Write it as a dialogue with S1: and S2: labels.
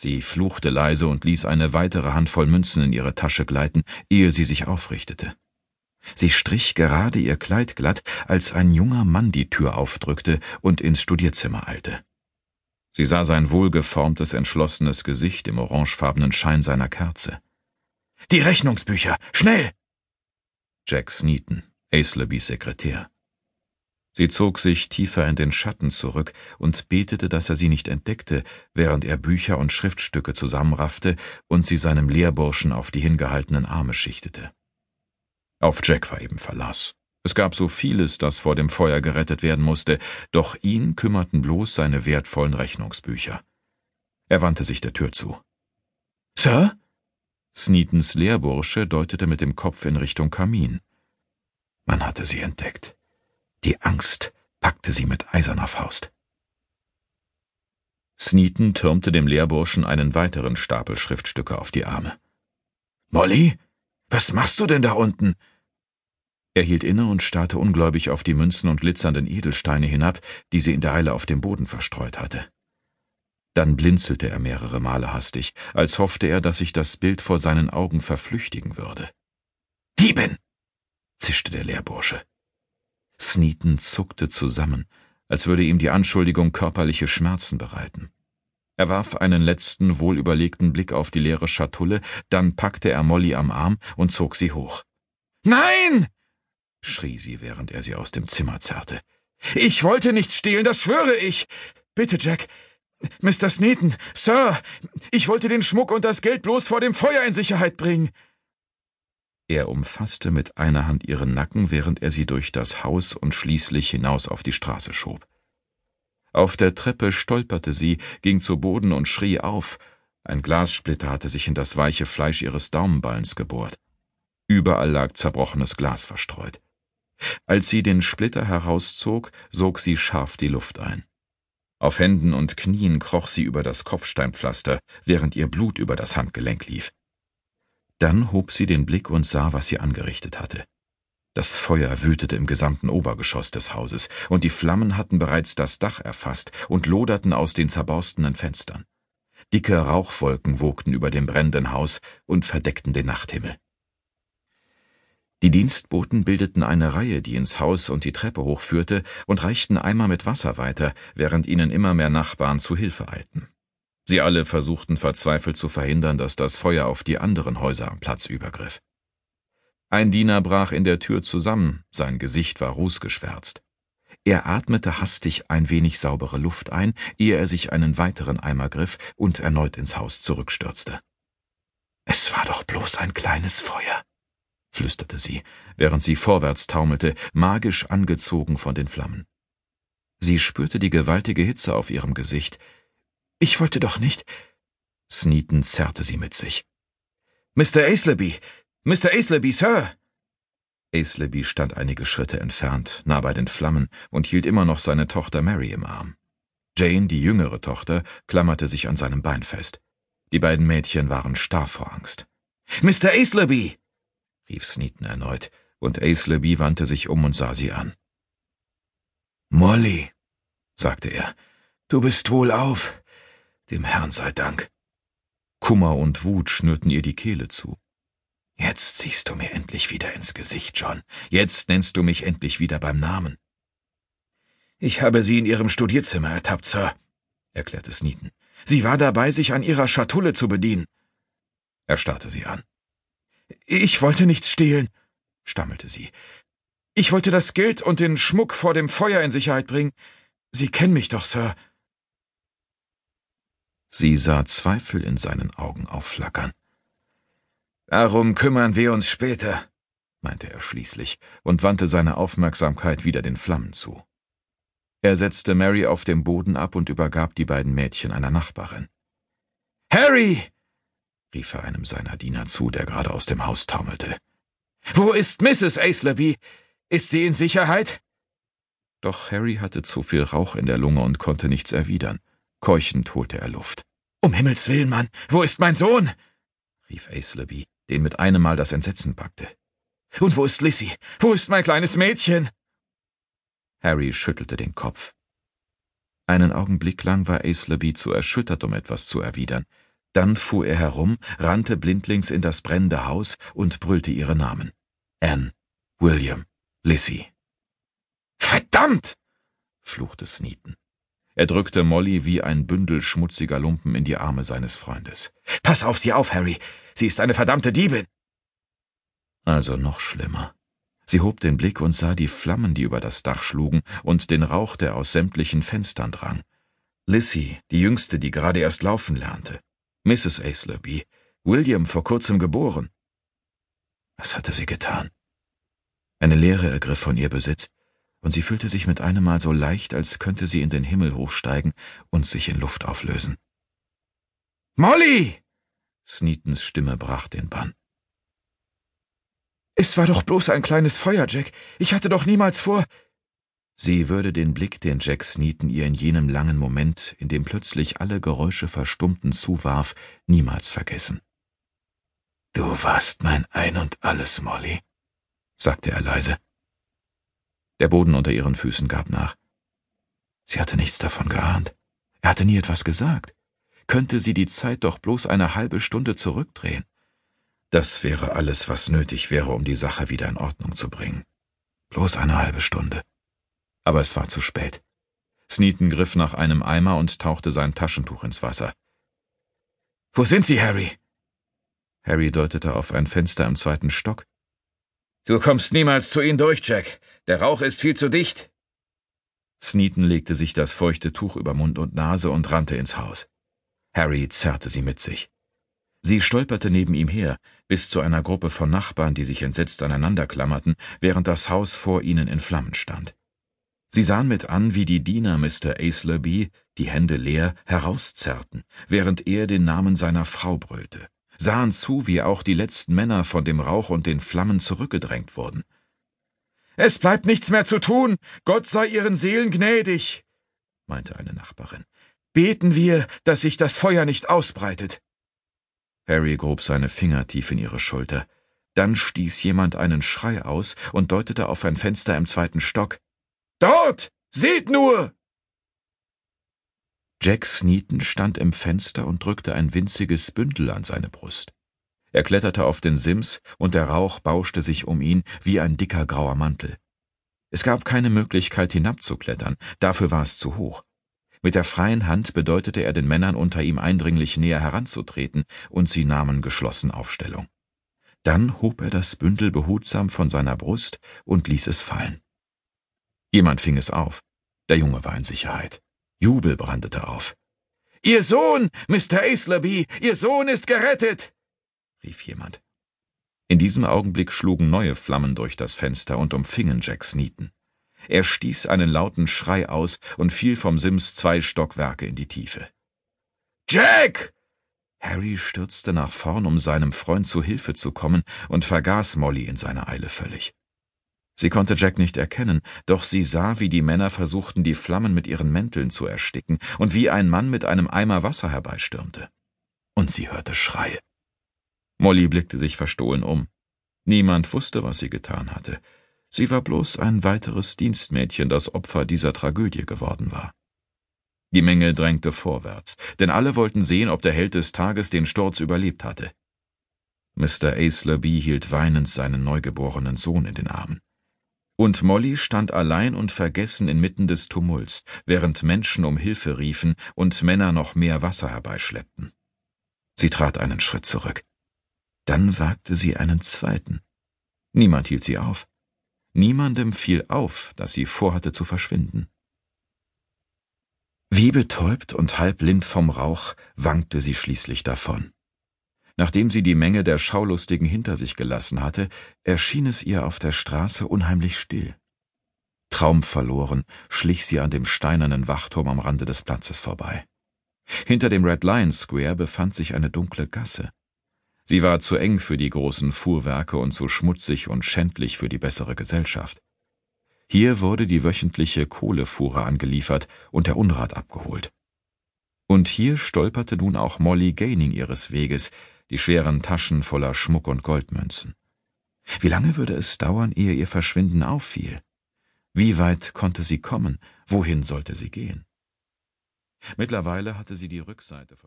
S1: Sie fluchte leise und ließ eine weitere Handvoll Münzen in ihre Tasche gleiten, ehe sie sich aufrichtete. Sie strich gerade ihr Kleid glatt, als ein junger Mann die Tür aufdrückte und ins Studierzimmer eilte. Sie sah sein wohlgeformtes, entschlossenes Gesicht im orangefarbenen Schein seiner Kerze.
S2: Die Rechnungsbücher, schnell!
S1: Jack Sneaton, Aislabys Sekretär. Sie zog sich tiefer in den Schatten zurück und betete, dass er sie nicht entdeckte, während er Bücher und Schriftstücke zusammenraffte und sie seinem Lehrburschen auf die hingehaltenen Arme schichtete. Auf Jack war eben Verlass. Es gab so vieles, das vor dem Feuer gerettet werden musste, doch ihn kümmerten bloß seine wertvollen Rechnungsbücher. Er wandte sich der Tür zu.
S2: Sir?
S1: Sneatons Lehrbursche deutete mit dem Kopf in Richtung Kamin. Man hatte sie entdeckt. Die Angst packte sie mit eiserner Faust. Sneaton türmte dem Lehrburschen einen weiteren Stapel Schriftstücke auf die Arme.
S2: Molly, was machst du denn da unten?
S1: Er hielt inne und starrte ungläubig auf die Münzen und glitzernden Edelsteine hinab, die sie in der Eile auf dem Boden verstreut hatte. Dann blinzelte er mehrere Male hastig, als hoffte er, dass sich das Bild vor seinen Augen verflüchtigen würde.
S2: Dieben!
S1: zischte der Lehrbursche. Sneaton zuckte zusammen, als würde ihm die Anschuldigung körperliche Schmerzen bereiten. Er warf einen letzten, wohlüberlegten Blick auf die leere Schatulle, dann packte er Molly am Arm und zog sie hoch.
S2: Nein!
S1: schrie sie, während er sie aus dem Zimmer zerrte.
S2: Ich wollte nicht stehlen, das schwöre ich. Bitte, Jack. Mr. Sneaton, Sir, ich wollte den Schmuck und das Geld bloß vor dem Feuer in Sicherheit bringen.
S1: Er umfasste mit einer Hand ihren Nacken, während er sie durch das Haus und schließlich hinaus auf die Straße schob. Auf der Treppe stolperte sie, ging zu Boden und schrie auf. Ein Glassplitter hatte sich in das weiche Fleisch ihres Daumenballens gebohrt. Überall lag zerbrochenes Glas verstreut. Als sie den Splitter herauszog, sog sie scharf die Luft ein. Auf Händen und Knien kroch sie über das Kopfsteinpflaster, während ihr Blut über das Handgelenk lief. Dann hob sie den Blick und sah, was sie angerichtet hatte. Das Feuer wütete im gesamten Obergeschoss des Hauses, und die Flammen hatten bereits das Dach erfasst und loderten aus den zerborstenen Fenstern. Dicke Rauchwolken wogten über dem brennenden Haus und verdeckten den Nachthimmel. Die Dienstboten bildeten eine Reihe, die ins Haus und die Treppe hochführte, und reichten Eimer mit Wasser weiter, während ihnen immer mehr Nachbarn zu Hilfe eilten. Sie alle versuchten verzweifelt zu verhindern, dass das Feuer auf die anderen Häuser am Platz übergriff. Ein Diener brach in der Tür zusammen, sein Gesicht war rußgeschwärzt. Er atmete hastig ein wenig saubere Luft ein, ehe er sich einen weiteren Eimer griff und erneut ins Haus zurückstürzte. Es war doch bloß ein kleines Feuer, flüsterte sie, während sie vorwärts taumelte, magisch angezogen von den Flammen. Sie spürte die gewaltige Hitze auf ihrem Gesicht. Ich wollte doch nicht. Sneaton zerrte sie mit sich.
S2: Mr. Aisleby! Mr. Aisleby, Sir!
S1: Aisleby stand einige Schritte entfernt, nah bei den Flammen, und hielt immer noch seine Tochter Mary im Arm. Jane, die jüngere Tochter, klammerte sich an seinem Bein fest. Die beiden Mädchen waren starr vor Angst.
S2: Mr. Aisleby!
S1: rief Sneaton erneut, und Aisleby wandte sich um und sah sie an.
S2: Molly, sagte er, du bist wohlauf, dem Herrn sei Dank.
S1: Kummer und Wut schnürten ihr die Kehle zu.
S2: Jetzt siehst du mir endlich wieder ins Gesicht, John. Jetzt nennst du mich endlich wieder beim Namen. Ich habe sie in ihrem Studierzimmer ertappt, Sir, erklärte Sneaton. Sie war dabei, sich an ihrer Schatulle zu bedienen.
S1: Er starrte sie an.
S2: Ich wollte nichts stehlen, stammelte sie. Ich wollte das Geld und den Schmuck vor dem Feuer in Sicherheit bringen. Sie kennen mich doch, Sir.
S1: Sie sah Zweifel in seinen Augen aufflackern.
S2: Darum kümmern wir uns später, meinte er schließlich und wandte seine Aufmerksamkeit wieder den Flammen zu.
S1: Er setzte Mary auf dem Boden ab und übergab die beiden Mädchen einer Nachbarin.
S2: Harry!
S1: rief er einem seiner Diener zu, der gerade aus dem Haus taumelte.
S2: Wo ist Mrs. Aisleby? Ist sie in Sicherheit?
S1: Doch Harry hatte zu viel Rauch in der Lunge und konnte nichts erwidern. Keuchend holte er Luft.
S2: Um Himmels willen, Mann, wo ist mein Sohn?
S1: rief Aisleby, den mit einem Mal das Entsetzen packte.
S2: Und wo ist Lissy? Wo ist mein kleines Mädchen?
S1: Harry schüttelte den Kopf. Einen Augenblick lang war Aisleby zu erschüttert, um etwas zu erwidern. Dann fuhr er herum, rannte blindlings in das brennende Haus und brüllte ihre Namen. Anne, William, Lissy.
S2: Verdammt!
S1: fluchte Sneaton. Er drückte Molly wie ein Bündel schmutziger Lumpen in die Arme seines Freundes.
S2: Pass auf sie auf, Harry. Sie ist eine verdammte Diebin.
S1: Also noch schlimmer. Sie hob den Blick und sah die Flammen, die über das Dach schlugen, und den Rauch, der aus sämtlichen Fenstern drang. Lissy, die Jüngste, die gerade erst laufen lernte. Mrs. Aisleby, William vor kurzem geboren. Was hatte sie getan? Eine Leere ergriff von ihr Besitz, und sie fühlte sich mit einem Mal so leicht, als könnte sie in den Himmel hochsteigen und sich in Luft auflösen.
S2: Molly!
S1: Sneatons Stimme brach den Bann.
S2: Es war doch bloß ein kleines Feuer, Jack. Ich hatte doch niemals vor.
S1: Sie würde den Blick, den Jack Sneaton ihr in jenem langen Moment, in dem plötzlich alle Geräusche verstummten, zuwarf, niemals vergessen. Du warst mein Ein und alles, Molly, sagte er leise. Der Boden unter ihren Füßen gab nach. Sie hatte nichts davon geahnt. Er hatte nie etwas gesagt. Könnte sie die Zeit doch bloß eine halbe Stunde zurückdrehen? Das wäre alles, was nötig wäre, um die Sache wieder in Ordnung zu bringen. Bloß eine halbe Stunde aber es war zu spät. Sneaton griff nach einem Eimer und tauchte sein Taschentuch ins Wasser.
S2: Wo sind Sie, Harry?
S1: Harry deutete auf ein Fenster im zweiten Stock.
S2: Du kommst niemals zu ihnen durch, Jack. Der Rauch ist viel zu dicht.
S1: Sneaton legte sich das feuchte Tuch über Mund und Nase und rannte ins Haus. Harry zerrte sie mit sich. Sie stolperte neben ihm her, bis zu einer Gruppe von Nachbarn, die sich entsetzt aneinander klammerten, während das Haus vor ihnen in Flammen stand. Sie sahen mit an, wie die Diener Mr. Aisleby, die Hände leer, herauszerrten, während er den Namen seiner Frau brüllte, sahen zu, wie auch die letzten Männer von dem Rauch und den Flammen zurückgedrängt wurden.
S2: Es bleibt nichts mehr zu tun, Gott sei ihren Seelen gnädig, meinte eine Nachbarin. Beten wir, dass sich das Feuer nicht ausbreitet.
S1: Harry grub seine Finger tief in ihre Schulter. Dann stieß jemand einen Schrei aus und deutete auf ein Fenster im zweiten Stock.
S2: Dort! Seht nur!
S1: Jack Sneaton stand im Fenster und drückte ein winziges Bündel an seine Brust. Er kletterte auf den Sims, und der Rauch bauschte sich um ihn wie ein dicker grauer Mantel. Es gab keine Möglichkeit hinabzuklettern, dafür war es zu hoch. Mit der freien Hand bedeutete er den Männern unter ihm eindringlich näher heranzutreten, und sie nahmen geschlossen Aufstellung. Dann hob er das Bündel behutsam von seiner Brust und ließ es fallen. Jemand fing es auf. Der Junge war in Sicherheit. Jubel brandete auf.
S2: Ihr Sohn, Mr. Aisleby, Ihr Sohn ist gerettet!
S1: rief jemand. In diesem Augenblick schlugen neue Flammen durch das Fenster und umfingen Jack Sneaton. Er stieß einen lauten Schrei aus und fiel vom Sims zwei Stockwerke in die Tiefe.
S2: Jack!
S1: Harry stürzte nach vorn, um seinem Freund zu Hilfe zu kommen, und vergaß Molly in seiner Eile völlig. Sie konnte Jack nicht erkennen, doch sie sah, wie die Männer versuchten, die Flammen mit ihren Mänteln zu ersticken und wie ein Mann mit einem Eimer Wasser herbeistürmte. Und sie hörte Schreie. Molly blickte sich verstohlen um. Niemand wusste, was sie getan hatte. Sie war bloß ein weiteres Dienstmädchen, das Opfer dieser Tragödie geworden war. Die Menge drängte vorwärts, denn alle wollten sehen, ob der Held des Tages den Sturz überlebt hatte. Mr. Aisleby hielt weinend seinen neugeborenen Sohn in den Armen. Und Molly stand allein und vergessen inmitten des Tumults, während Menschen um Hilfe riefen und Männer noch mehr Wasser herbeischleppten. Sie trat einen Schritt zurück. Dann wagte sie einen zweiten. Niemand hielt sie auf. Niemandem fiel auf, dass sie vorhatte zu verschwinden. Wie betäubt und halbblind vom Rauch wankte sie schließlich davon. Nachdem sie die Menge der Schaulustigen hinter sich gelassen hatte, erschien es ihr auf der Straße unheimlich still. Traumverloren schlich sie an dem steinernen Wachturm am Rande des Platzes vorbei. Hinter dem Red Lion Square befand sich eine dunkle Gasse. Sie war zu eng für die großen Fuhrwerke und zu schmutzig und schändlich für die bessere Gesellschaft. Hier wurde die wöchentliche Kohlefuhre angeliefert und der Unrat abgeholt. Und hier stolperte nun auch Molly Gaining ihres Weges, die schweren Taschen voller Schmuck und Goldmünzen. Wie lange würde es dauern, ehe ihr Verschwinden auffiel? Wie weit konnte sie kommen? Wohin sollte sie gehen? Mittlerweile hatte sie die Rückseite von